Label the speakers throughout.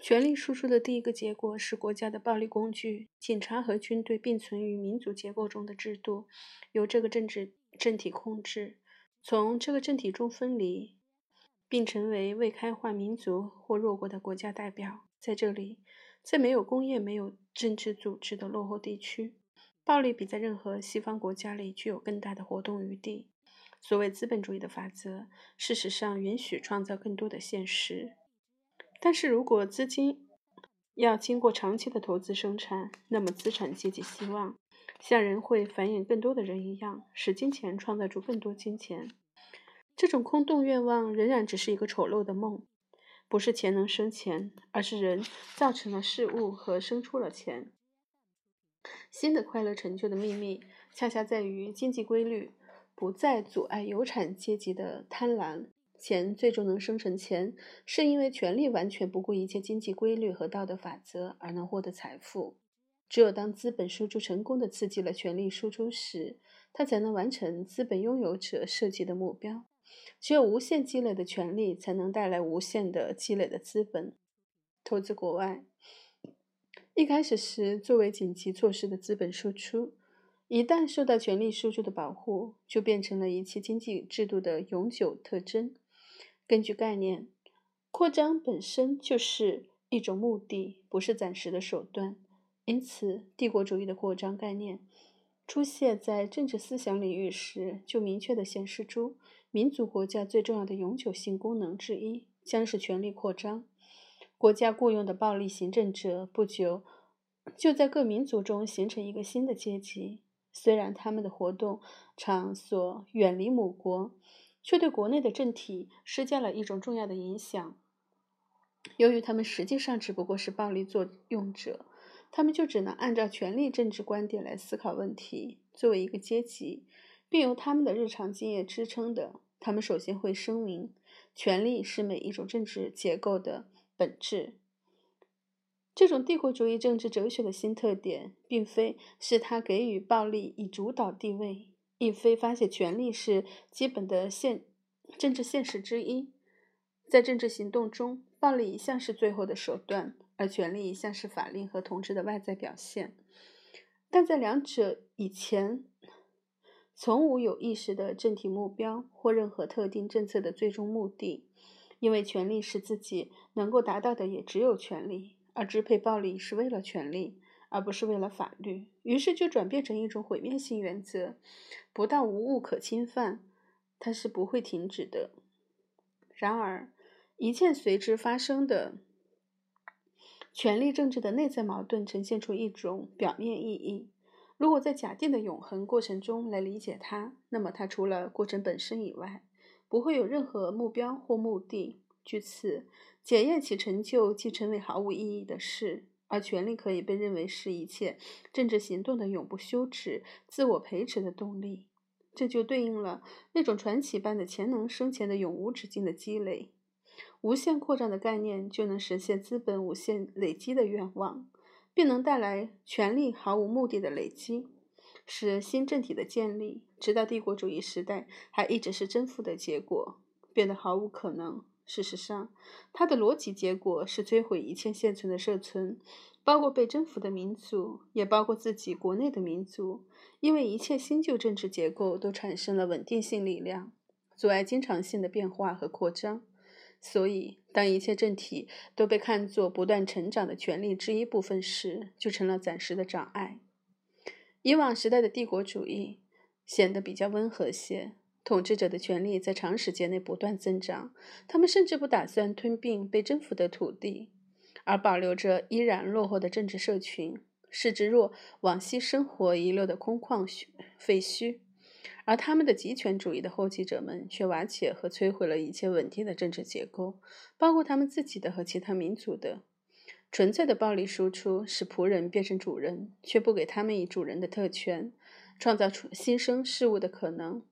Speaker 1: 权力输出的第一个结果是国家的暴力工具——警察和军队并存于民族结构中的制度，由这个政治政体控制，从这个政体中分离，并成为未开化民族或弱国的国家代表。在这里，在没有工业、没有政治组织的落后地区，暴力比在任何西方国家里具有更大的活动余地。所谓资本主义的法则，事实上允许创造更多的现实。但是如果资金要经过长期的投资生产，那么资产阶级希望像人会繁衍更多的人一样，使金钱创造出更多金钱。这种空洞愿望仍然只是一个丑陋的梦，不是钱能生钱，而是人造成了事物和生出了钱。新的快乐成就的秘密，恰恰在于经济规律不再阻碍有产阶级的贪婪。钱最终能生成钱，是因为权力完全不顾一切经济规律和道德法则而能获得财富。只有当资本输出成功的刺激了权力输出时，它才能完成资本拥有者设计的目标。只有无限积累的权力，才能带来无限的积累的资本。投资国外，一开始时作为紧急措施的资本输出。一旦受到权力输出的保护，就变成了一切经济制度的永久特征。根据概念，扩张本身就是一种目的，不是暂时的手段。因此，帝国主义的扩张概念出现在政治思想领域时，就明确地显示出民族国家最重要的永久性功能之一将是权力扩张。国家雇佣的暴力行政者不久就在各民族中形成一个新的阶级。虽然他们的活动场所远离母国，却对国内的政体施加了一种重要的影响。由于他们实际上只不过是暴力作用者，他们就只能按照权力政治观点来思考问题。作为一个阶级，并由他们的日常经验支撑的，他们首先会声明：权力是每一种政治结构的本质。这种帝国主义政治哲学的新特点，并非是他给予暴力以主导地位，亦非发泄权力是基本的现政治现实之一。在政治行动中，暴力一向是最后的手段，而权力一向是法令和统治的外在表现。但在两者以前，从无有意识的政体目标或任何特定政策的最终目的，因为权力使自己能够达到的也只有权力。而支配暴力是为了权力，而不是为了法律，于是就转变成一种毁灭性原则：不到无物可侵犯，它是不会停止的。然而，一切随之发生的权力政治的内在矛盾，呈现出一种表面意义。如果在假定的永恒过程中来理解它，那么它除了过程本身以外，不会有任何目标或目的。据此，检验其成就即成为毫无意义的事，而权力可以被认为是一切政治行动的永不休止、自我培植的动力。这就对应了那种传奇般的潜能生前的永无止境的积累。无限扩张的概念就能实现资本无限累积的愿望，并能带来权力毫无目的的累积，使新政体的建立，直到帝国主义时代还一直是征服的结果，变得毫无可能。事实上，它的逻辑结果是摧毁一切现存的社存，包括被征服的民族，也包括自己国内的民族。因为一切新旧政治结构都产生了稳定性力量，阻碍经常性的变化和扩张。所以，当一切政体都被看作不断成长的权力之一部分时，就成了暂时的障碍。以往时代的帝国主义显得比较温和些。统治者的权力在长时间内不断增长，他们甚至不打算吞并被征服的土地，而保留着依然落后的政治社群，视之若往昔生活遗留的空旷废墟。而他们的极权主义的后继者们却瓦解和摧毁了一切稳定的政治结构，包括他们自己的和其他民族的。纯粹的暴力输出使仆人变成主人，却不给他们以主人的特权，创造出新生事物的可能。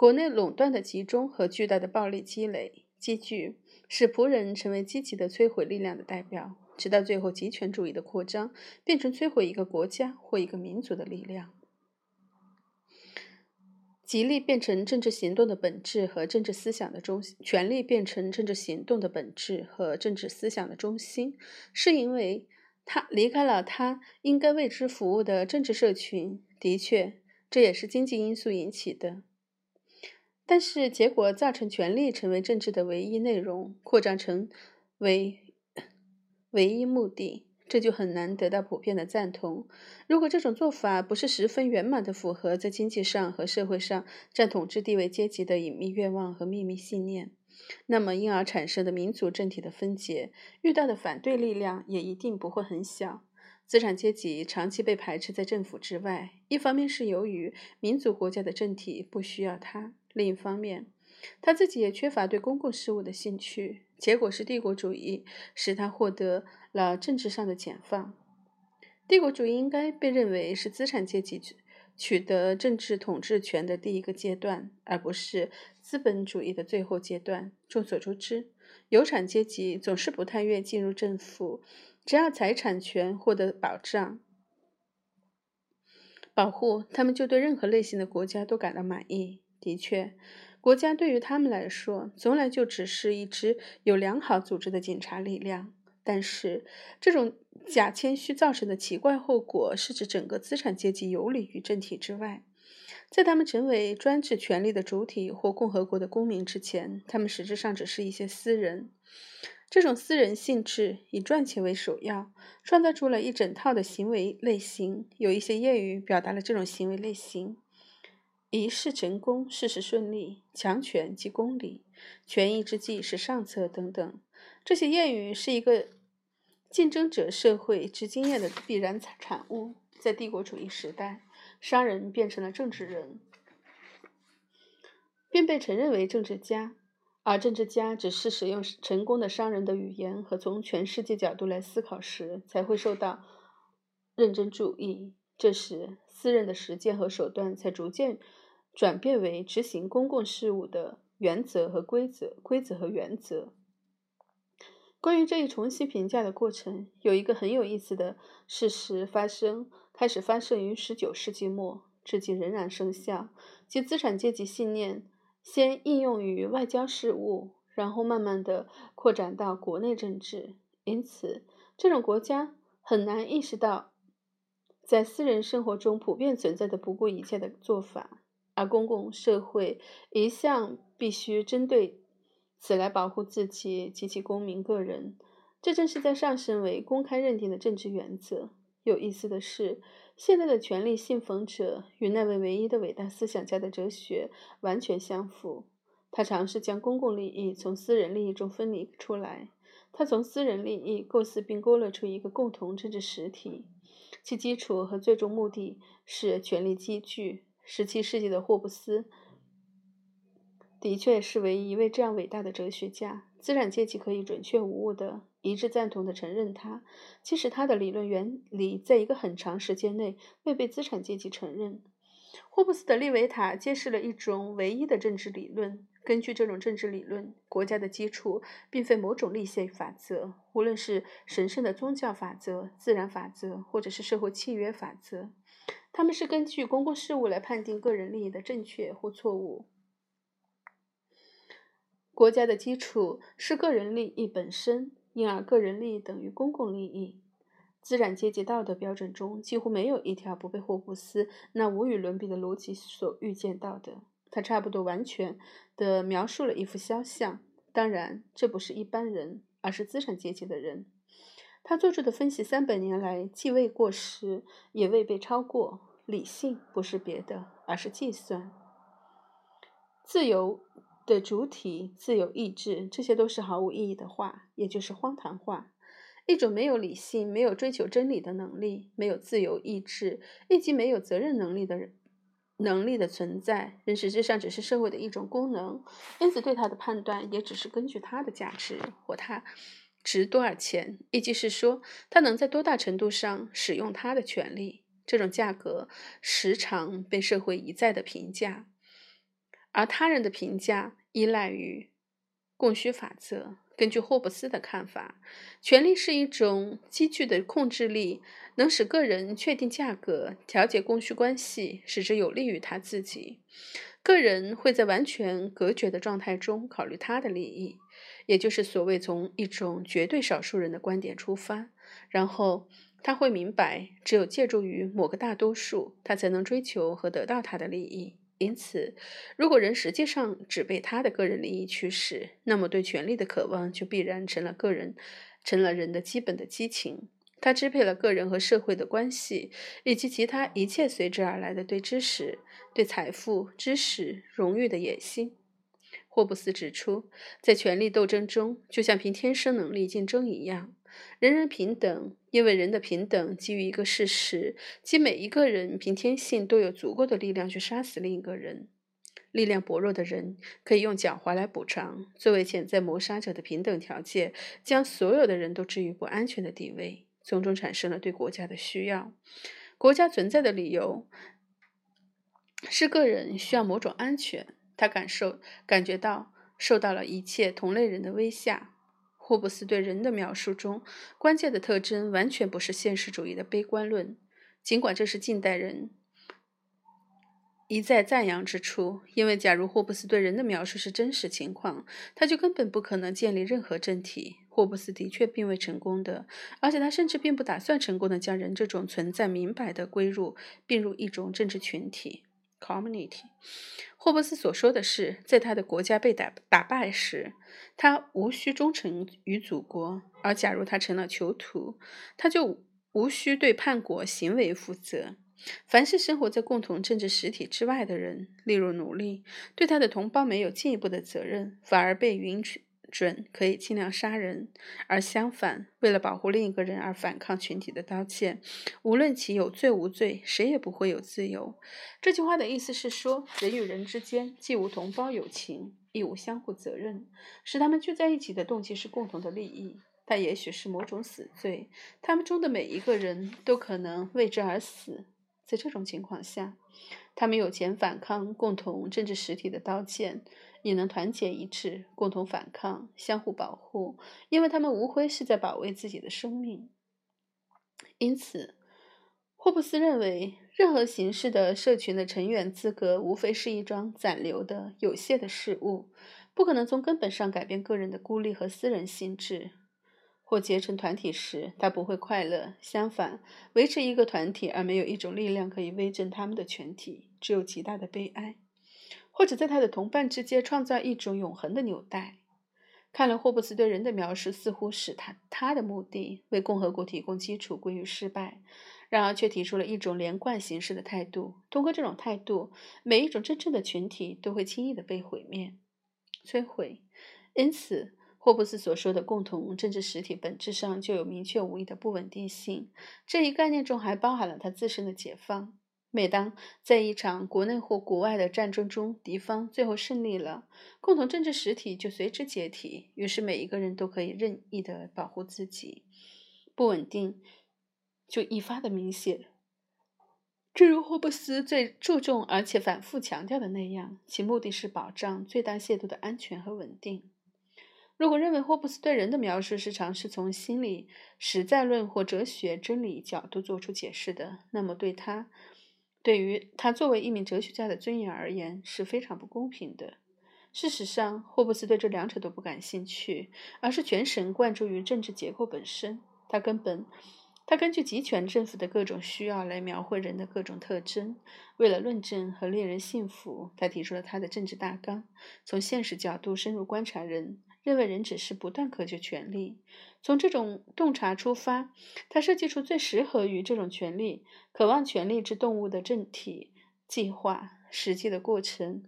Speaker 1: 国内垄断的集中和巨大的暴力积累，积聚使仆人成为积极的摧毁力量的代表，直到最后极权主义的扩张变成摧毁一个国家或一个民族的力量。极力变成政治行动的本质和政治思想的中心，权力变成政治行动的本质和政治思想的中心，是因为他离开了他应该为之服务的政治社群。的确，这也是经济因素引起的。但是结果造成权力成为政治的唯一内容，扩张成为唯一目的，这就很难得到普遍的赞同。如果这种做法不是十分圆满的符合在经济上和社会上占统治地位阶级的隐秘愿望和秘密信念，那么因而产生的民族政体的分解遇到的反对力量也一定不会很小。资产阶级长期被排斥在政府之外，一方面是由于民族国家的政体不需要它。另一方面，他自己也缺乏对公共事务的兴趣，结果是帝国主义使他获得了政治上的解放。帝国主义应该被认为是资产阶级取得政治统治权的第一个阶段，而不是资本主义的最后阶段。众所周知，有产阶级总是不太愿进入政府，只要财产权获得保障、保护，他们就对任何类型的国家都感到满意。的确，国家对于他们来说，从来就只是一支有良好组织的警察力量。但是，这种假谦虚造成的奇怪后果，是指整个资产阶级游离于政体之外。在他们成为专制权力的主体或共和国的公民之前，他们实质上只是一些私人。这种私人性质以赚钱为首要，创造出了一整套的行为类型。有一些谚语表达了这种行为类型。一事成功，事事顺利，强权即公理，权宜之计是上策等等。这些谚语是一个竞争者社会之经验的必然产物。在帝国主义时代，商人变成了政治人，便被承认为政治家，而政治家只是使用成功的商人的语言和从全世界角度来思考时，才会受到认真注意。这时，私人的实践和手段才逐渐。转变为执行公共事务的原则和规则，规则和原则。关于这一重新评价的过程，有一个很有意思的事实发生，开始发生于十九世纪末，至今仍然生效。即资产阶级信念先应用于外交事务，然后慢慢的扩展到国内政治。因此，这种国家很难意识到在私人生活中普遍存在的不顾一切的做法。而公共社会一向必须针对此来保护自己及其公民个人，这正是在上升为公开认定的政治原则。有意思的是，现在的权力信奉者与那位唯一的伟大思想家的哲学完全相符。他尝试将公共利益从私人利益中分离出来，他从私人利益构思并勾勒出一个共同政治实体，其基础和最终目的是权力积聚。十七世纪的霍布斯的确是唯一一位这样伟大的哲学家。资产阶级可以准确无误的一致赞同的承认他，即使他的理论原理在一个很长时间内未被资产阶级承认。霍布斯的利维塔揭示了一种唯一的政治理论。根据这种政治理论，国家的基础并非某种立宪法则，无论是神圣的宗教法则、自然法则，或者是社会契约法则。他们是根据公共事务来判定个人利益的正确或错误。国家的基础是个人利益本身，因而个人利益等于公共利益。资产阶级道德标准中几乎没有一条不被霍布斯那无与伦比的逻辑所预见到的。他差不多完全的描述了一幅肖像。当然，这不是一般人，而是资产阶级的人。他做出的分析三百年来既未过时，也未被超过。理性不是别的，而是计算。自由的主体、自由意志，这些都是毫无意义的话，也就是荒唐话。一种没有理性、没有追求真理的能力、没有自由意志以及没有责任能力的人能力的存在，人实质上只是社会的一种功能，因此对他的判断也只是根据他的价值或他。值多少钱，意思是说，他能在多大程度上使用他的权利。这种价格时常被社会一再的评价，而他人的评价依赖于供需法则。根据霍布斯的看法，权力是一种积聚的控制力，能使个人确定价格、调节供需关系，使之有利于他自己。个人会在完全隔绝的状态中考虑他的利益，也就是所谓从一种绝对少数人的观点出发。然后他会明白，只有借助于某个大多数，他才能追求和得到他的利益。因此，如果人实际上只被他的个人利益驱使，那么对权力的渴望就必然成了个人，成了人的基本的激情。他支配了个人和社会的关系，以及其他一切随之而来的对知识、对财富、知识、荣誉的野心。霍布斯指出，在权力斗争中，就像凭天生能力竞争一样。人人平等，因为人的平等基于一个事实，即每一个人凭天性都有足够的力量去杀死另一个人。力量薄弱的人可以用狡猾来补偿。作为潜在谋杀者的平等条件，将所有的人都置于不安全的地位，从中产生了对国家的需要。国家存在的理由是个人需要某种安全，他感受感觉到受到了一切同类人的威吓。霍布斯对人的描述中关键的特征，完全不是现实主义的悲观论，尽管这是近代人一再赞扬之处。因为假如霍布斯对人的描述是真实情况，他就根本不可能建立任何政体。霍布斯的确并未成功的，而且他甚至并不打算成功的将人这种存在明白的归入并入一种政治群体。Community，霍布斯所说的是，在他的国家被打打败时，他无需忠诚于祖国；而假如他成了囚徒，他就无需对叛国行为负责。凡是生活在共同政治实体之外的人，例如奴隶，对他的同胞没有进一步的责任，反而被允许。准可以尽量杀人，而相反，为了保护另一个人而反抗群体的刀剑，无论其有罪无罪，谁也不会有自由。这句话的意思是说，人与人之间既无同胞友情，亦无相互责任。使他们聚在一起的动机是共同的利益，但也许是某种死罪。他们中的每一个人都可能为之而死。在这种情况下，他们有钱反抗共同政治实体的刀剑。也能团结一致，共同反抗，相互保护，因为他们无非是在保卫自己的生命。因此，霍布斯认为，任何形式的社群的成员资格，无非是一桩暂留的、有限的事物，不可能从根本上改变个人的孤立和私人心智。或结成团体时，他不会快乐；相反，维持一个团体而没有一种力量可以威震他们的全体，只有极大的悲哀。或者在他的同伴之间创造一种永恒的纽带。看了霍布斯对人的描述，似乎使他他的目的为共和国提供基础归于失败，然而却提出了一种连贯形式的态度。通过这种态度，每一种真正的群体都会轻易的被毁灭、摧毁。因此，霍布斯所说的共同政治实体本质上就有明确无疑的不稳定性。这一概念中还包含了他自身的解放。每当在一场国内或国外的战争中，敌方最后胜利了，共同政治实体就随之解体，于是每一个人都可以任意的保护自己。不稳定就愈发的明显。正如霍布斯最注重而且反复强调的那样，其目的是保障最大限度的安全和稳定。如果认为霍布斯对人的描述是尝试从心理实在论或哲学真理角度做出解释的，那么对他。对于他作为一名哲学家的尊严而言是非常不公平的。事实上，霍布斯对这两者都不感兴趣，而是全神贯注于政治结构本身。他根本，他根据集权政府的各种需要来描绘人的各种特征。为了论证和令人信服，他提出了他的政治大纲，从现实角度深入观察人。认为人只是不断渴求权力，从这种洞察出发，他设计出最适合于这种权利、渴望权力之动物的政体计划、实际的过程，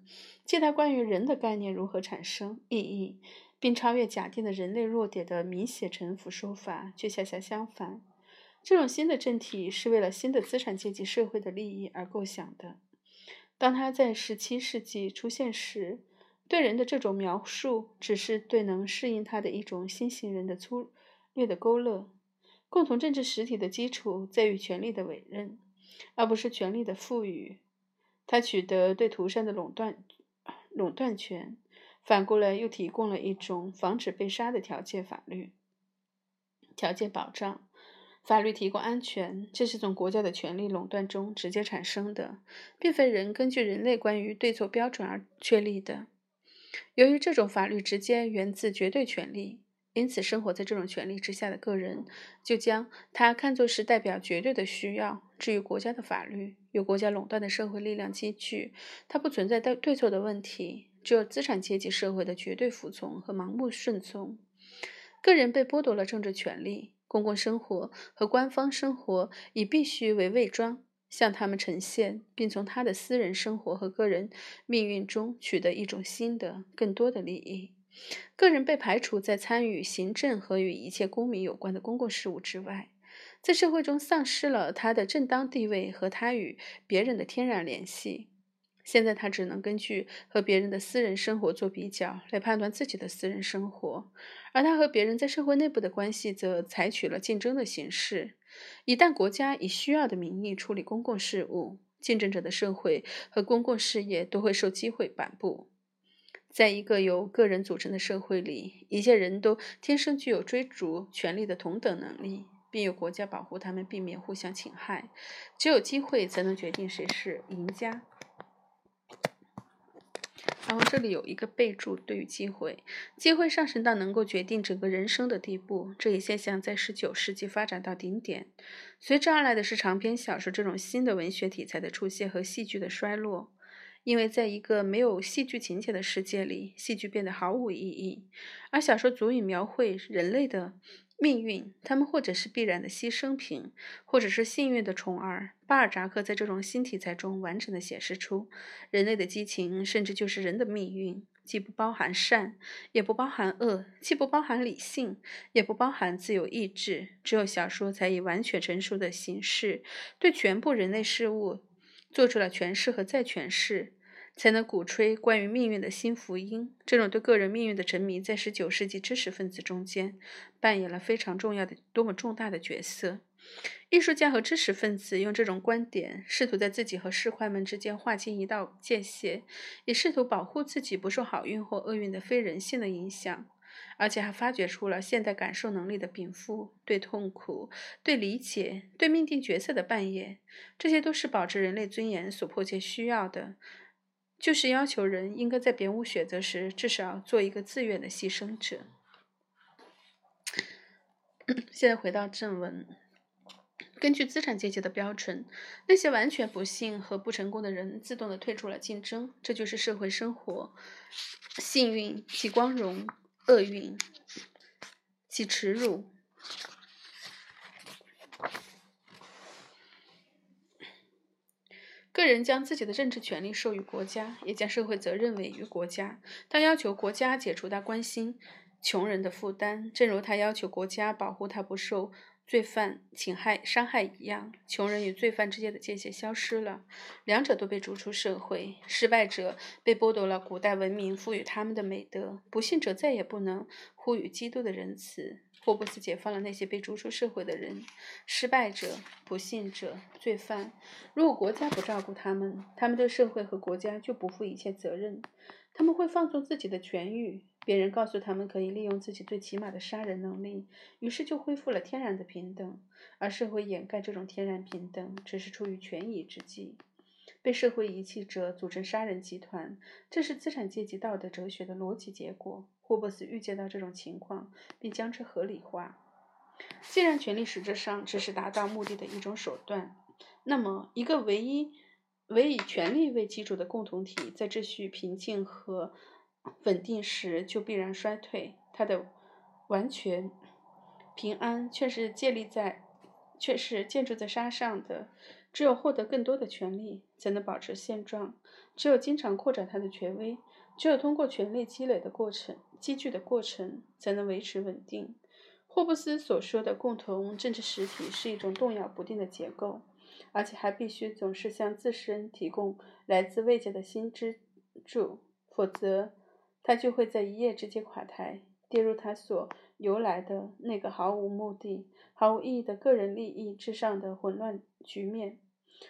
Speaker 1: 借他关于人的概念如何产生意义，并超越假定的人类弱点的明显臣服说法，却恰恰相反。这种新的政体是为了新的资产阶级社会的利益而构想的。当他在十七世纪出现时，对人的这种描述，只是对能适应他的一种新型人的粗略的勾勒。共同政治实体的基础在于权力的委任，而不是权力的赋予。他取得对涂山的垄断垄断权，反过来又提供了一种防止被杀的条件法律，条件保障。法律提供安全，这是从国家的权力垄断中直接产生的，并非人根据人类关于对错标准而确立的。由于这种法律直接源自绝对权力，因此生活在这种权力之下的个人就将它看作是代表绝对的需要。至于国家的法律，由国家垄断的社会力量积聚，它不存在对对错的问题，只有资产阶级社会的绝对服从和盲目顺从。个人被剥夺了政治权利。公共生活和官方生活以必须为伪装，向他们呈现，并从他的私人生活和个人命运中取得一种新的、更多的利益。个人被排除在参与行政和与一切公民有关的公共事务之外，在社会中丧失了他的正当地位和他与别人的天然联系。现在他只能根据和别人的私人生活做比较来判断自己的私人生活，而他和别人在社会内部的关系则采取了竞争的形式。一旦国家以需要的名义处理公共事务，竞争者的社会和公共事业都会受机会摆布。在一个由个人组成的社会里，一切人都天生具有追逐权力的同等能力，并有国家保护他们，避免互相侵害。只有机会才能决定谁是赢家。然后这里有一个备注，对于机会，机会上升到能够决定整个人生的地步。这一现象在十九世纪发展到顶点，随之而来的是长篇小说这种新的文学题材的出现和戏剧的衰落。因为在一个没有戏剧情节的世界里，戏剧变得毫无意义，而小说足以描绘人类的。命运，他们或者是必然的牺牲品，或者是幸运的宠儿。巴尔扎克在这种新题材中完整的显示出人类的激情，甚至就是人的命运，既不包含善，也不包含恶，既不包含理性，也不包含自由意志。只有小说才以完全成熟的形式，对全部人类事物做出了诠释和再诠释。才能鼓吹关于命运的新福音。这种对个人命运的沉迷，在十九世纪知识分子中间扮演了非常重要的、多么重大的角色。艺术家和知识分子用这种观点，试图在自己和世侩们之间划清一道界限，也试图保护自己不受好运或厄运的非人性的影响，而且还发掘出了现代感受能力的禀赋、对痛苦、对理解、对命定角色的扮演。这些都是保持人类尊严所迫切需要的。就是要求人应该在别无选择时，至少做一个自愿的牺牲者。现在回到正文，根据资产阶级的标准，那些完全不幸和不成功的人自动的退出了竞争，这就是社会生活。幸运即光荣，厄运即耻辱。个人将自己的政治权利授予国家，也将社会责任委于国家。他要求国家解除他关心穷人的负担，正如他要求国家保护他不受罪犯侵害伤害一样。穷人与罪犯之间的界限消失了，两者都被逐出社会。失败者被剥夺了古代文明赋予他们的美德，不幸者再也不能呼吁基督的仁慈。霍布斯解放了那些被逐出社会的人，失败者、不幸者、罪犯。如果国家不照顾他们，他们对社会和国家就不负一切责任。他们会放纵自己的权欲，别人告诉他们可以利用自己最起码的杀人能力，于是就恢复了天然的平等。而社会掩盖这种天然平等，只是出于权宜之计。被社会遗弃者组成杀人集团，这是资产阶级道德哲学的逻辑结果。霍布斯预见到这种情况，并将之合理化。既然权力实质上只是达到目的的一种手段，那么一个唯一唯以权力为基础的共同体，在秩序平静和稳定时就必然衰退。它的完全平安却是建立在，却是建筑在沙上的。只有获得更多的权利，才能保持现状；只有经常扩展它的权威；只有通过权力积累的过程、积聚的过程，才能维持稳定。霍布斯所说的共同政治实体是一种动摇不定的结构，而且还必须总是向自身提供来自未解的新支柱，否则他就会在一夜之间垮台，跌入他所由来的那个毫无目的、毫无意义的个人利益之上的混乱局面。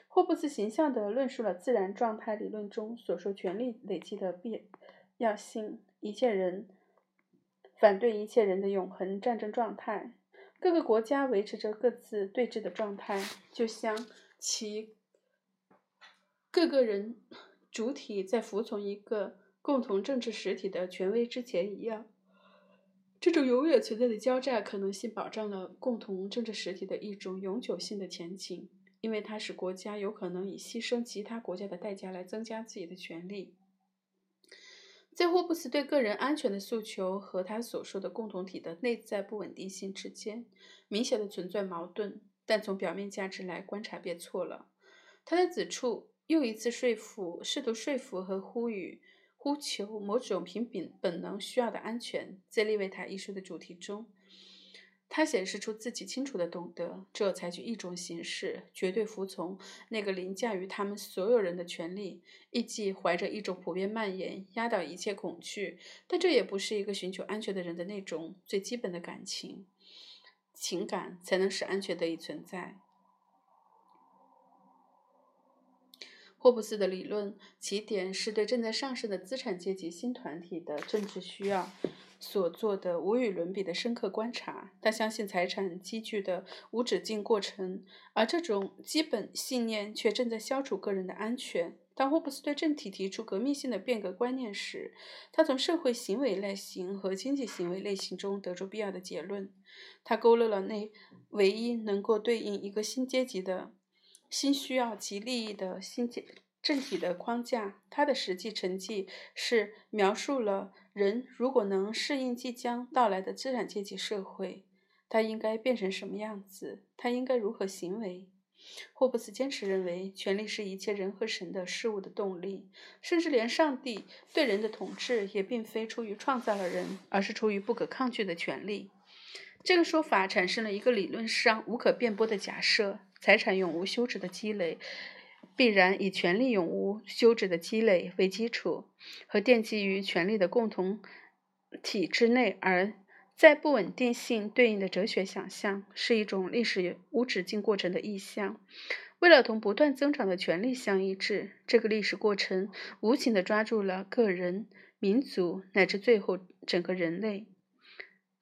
Speaker 1: 霍布斯形象地论述了自然状态理论中所说权力累积的必要性，一切人反对一切人的永恒战争状态。各个国家维持着各自对峙的状态，就像其各个人主体在服从一个共同政治实体的权威之前一样。这种永远存在的交战可能性，保障了共同政治实体的一种永久性的前景，因为它使国家有可能以牺牲其他国家的代价来增加自己的权利。在霍布斯对个人安全的诉求和他所说的共同体的内在不稳定性之间，明显的存在矛盾，但从表面价值来观察便错了。他的此处又一次说服，试图说服和呼吁。呼求某种凭本本能需要的安全，在利维塔一书的主题中，他显示出自己清楚的懂得，只有采取一种形式，绝对服从那个凌驾于他们所有人的权利，亦即怀着一种普遍蔓延、压倒一切恐惧，但这也不是一个寻求安全的人的那种最基本的感情情感，才能使安全得以存在。霍布斯的理论起点是对正在上升的资产阶级新团体的政治需要所做的无与伦比的深刻观察。他相信财产积聚的无止境过程，而这种基本信念却正在消除个人的安全。当霍布斯对政体提出革命性的变革观念时，他从社会行为类型和经济行为类型中得出必要的结论。他勾勒了那唯一能够对应一个新阶级的。新需要及利益的新政体的框架，它的实际成绩是描述了人如果能适应即将到来的资产阶级社会，他应该变成什么样子，他应该如何行为。霍布斯坚持认为，权力是一切人和神的事物的动力，甚至连上帝对人的统治也并非出于创造了人，而是出于不可抗拒的权利。这个说法产生了一个理论上无可辩驳的假设。财产永无休止的积累，必然以权力永无休止的积累为基础，和奠基于权力的共同体之内，而在不稳定性对应的哲学想象，是一种历史无止境过程的意象。为了同不断增长的权力相一致，这个历史过程无情地抓住了个人、民族乃至最后整个人类。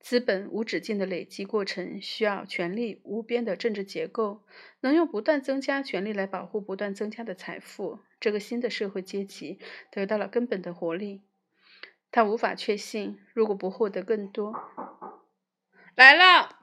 Speaker 1: 资本无止境的累积过程需要权力无边的政治结构，能用不断增加权力来保护不断增加的财富。这个新的社会阶级得到了根本的活力。他无法确信，如果不获得更多，来了。